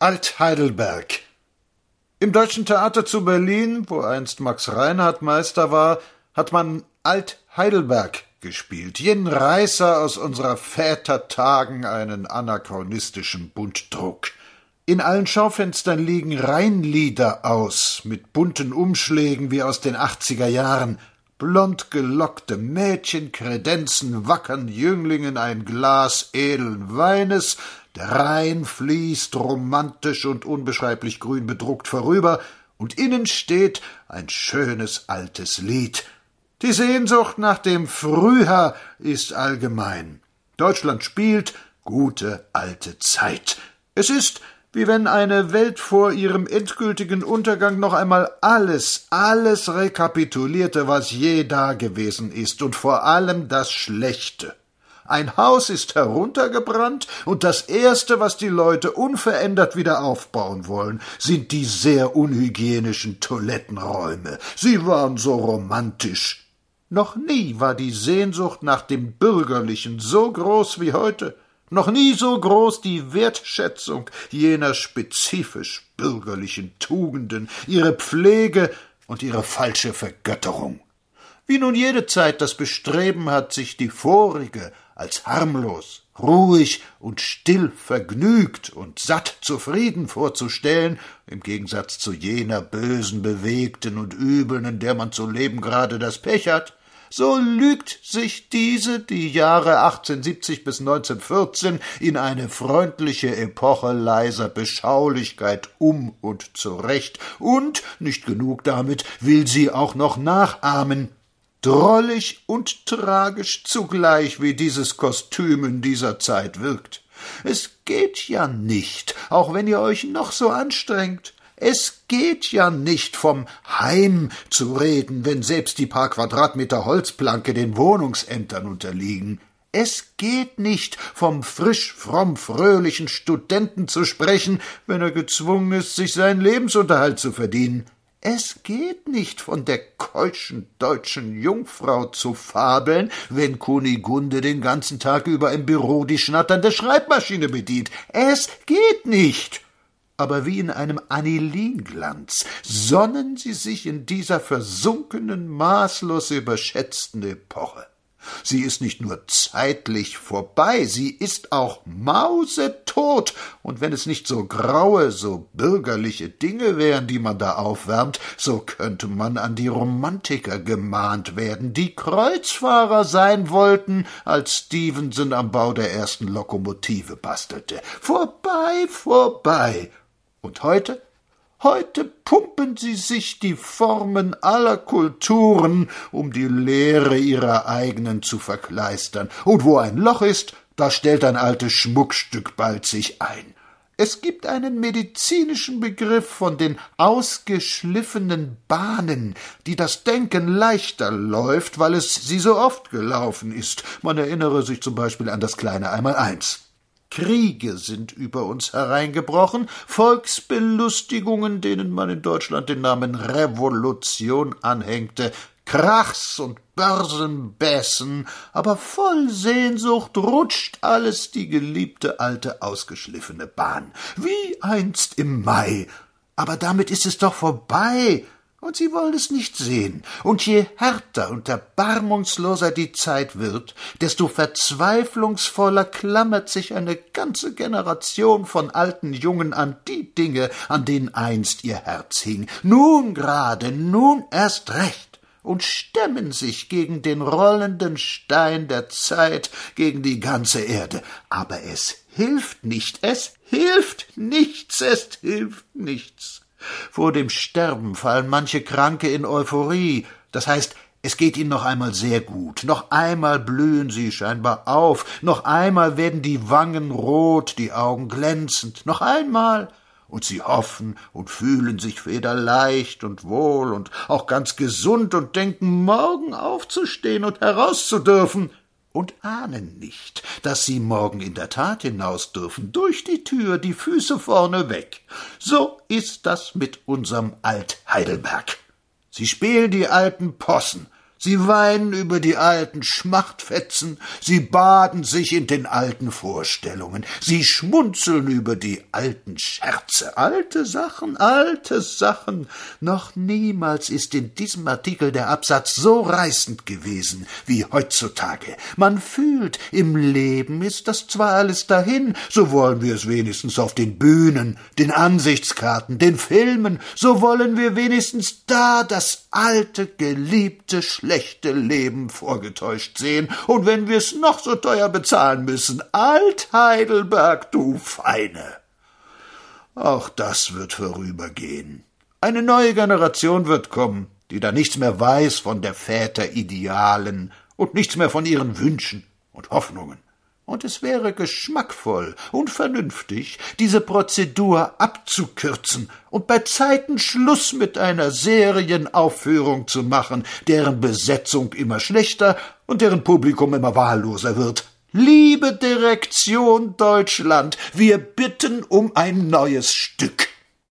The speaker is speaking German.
Alt-Heidelberg. Im Deutschen Theater zu Berlin, wo einst Max Reinhardt Meister war, hat man Alt-Heidelberg gespielt, jenen Reißer aus unserer Vätertagen, einen anachronistischen Buntdruck. In allen Schaufenstern liegen Rheinlieder aus, mit bunten Umschlägen wie aus den achtziger Jahren. Blond gelockte Mädchen kredenzen wackern Jünglingen ein Glas edlen Weines, der Rhein fließt romantisch und unbeschreiblich grün bedruckt vorüber, und innen steht ein schönes altes Lied. Die Sehnsucht nach dem Frühjahr ist allgemein. Deutschland spielt gute alte Zeit. Es ist, wie wenn eine Welt vor ihrem endgültigen Untergang noch einmal alles, alles rekapitulierte, was je dagewesen ist, und vor allem das Schlechte. Ein Haus ist heruntergebrannt, und das Erste, was die Leute unverändert wieder aufbauen wollen, sind die sehr unhygienischen Toilettenräume. Sie waren so romantisch. Noch nie war die Sehnsucht nach dem Bürgerlichen so groß wie heute. Noch nie so groß die Wertschätzung jener spezifisch bürgerlichen Tugenden, ihre Pflege und ihre falsche Vergötterung. Wie nun jede Zeit das Bestreben hat, sich die vorige als harmlos, ruhig und still vergnügt und satt zufrieden vorzustellen, im Gegensatz zu jener bösen, bewegten und übeln, in der man zu leben gerade das Pech hat, so lügt sich diese die Jahre 1870 bis 1914 in eine freundliche Epoche leiser Beschaulichkeit um und zurecht, und, nicht genug damit, will sie auch noch nachahmen, drollig und tragisch zugleich, wie dieses Kostüm in dieser Zeit wirkt. Es geht ja nicht, auch wenn ihr euch noch so anstrengt. Es geht ja nicht vom Heim zu reden, wenn selbst die paar Quadratmeter Holzplanke den Wohnungsämtern unterliegen. Es geht nicht vom frisch, fromm, fröhlichen Studenten zu sprechen, wenn er gezwungen ist, sich seinen Lebensunterhalt zu verdienen. Es geht nicht von der keuschen deutschen Jungfrau zu fabeln, wenn Kunigunde den ganzen Tag über im Büro die schnatternde Schreibmaschine bedient. Es geht nicht. Aber wie in einem Anilinglanz sonnen sie sich in dieser versunkenen, maßlos überschätzten Epoche. Sie ist nicht nur zeitlich vorbei, sie ist auch mausetot, und wenn es nicht so graue, so bürgerliche Dinge wären, die man da aufwärmt, so könnte man an die Romantiker gemahnt werden, die Kreuzfahrer sein wollten, als Stevenson am Bau der ersten Lokomotive bastelte. Vorbei, vorbei. Und heute? Heute pumpen sie sich die Formen aller Kulturen, um die Leere ihrer eigenen zu verkleistern. Und wo ein Loch ist, da stellt ein altes Schmuckstück bald sich ein. Es gibt einen medizinischen Begriff von den ausgeschliffenen Bahnen, die das Denken leichter läuft, weil es sie so oft gelaufen ist. Man erinnere sich zum Beispiel an das kleine Einmaleins. Kriege sind über uns hereingebrochen, Volksbelustigungen, denen man in Deutschland den Namen Revolution anhängte, Krachs und Börsenbässen, aber voll Sehnsucht rutscht alles die geliebte alte ausgeschliffene Bahn, wie einst im Mai. Aber damit ist es doch vorbei, und sie wollen es nicht sehen. Und je härter und erbarmungsloser die Zeit wird, desto verzweiflungsvoller klammert sich eine ganze Generation von alten Jungen an die Dinge, an denen einst ihr Herz hing. Nun gerade, nun erst recht und stemmen sich gegen den rollenden Stein der Zeit, gegen die ganze Erde. Aber es hilft nicht, es hilft nichts, es hilft nichts. Vor dem Sterben fallen manche Kranke in Euphorie, das heißt, es geht ihnen noch einmal sehr gut, noch einmal blühen sie scheinbar auf, noch einmal werden die Wangen rot, die Augen glänzend, noch einmal, und sie hoffen und fühlen sich federleicht und wohl und auch ganz gesund und denken morgen aufzustehen und herauszudürfen, und ahnen nicht, dass sie morgen in der Tat hinaus dürfen, durch die Tür, die Füße vorne weg. So ist das mit unserem Alt Heidelberg. Sie spielen die alten Possen, Sie weinen über die alten Schmachtfetzen, sie baden sich in den alten Vorstellungen, sie schmunzeln über die alten Scherze, alte Sachen, alte Sachen. Noch niemals ist in diesem Artikel der Absatz so reißend gewesen wie heutzutage. Man fühlt, im Leben ist das zwar alles dahin, so wollen wir es wenigstens auf den Bühnen, den Ansichtskarten, den Filmen, so wollen wir wenigstens da das alte, geliebte, schlechte Leben vorgetäuscht sehen, und wenn wir's noch so teuer bezahlen müssen, Alt Heidelberg, du Feine. Auch das wird vorübergehen. Eine neue Generation wird kommen, die da nichts mehr weiß von der Väter Idealen und nichts mehr von ihren Wünschen und Hoffnungen und es wäre geschmackvoll und vernünftig, diese Prozedur abzukürzen und bei Zeiten Schluss mit einer Serienaufführung zu machen, deren Besetzung immer schlechter und deren Publikum immer wahlloser wird. Liebe Direktion Deutschland, wir bitten um ein neues Stück.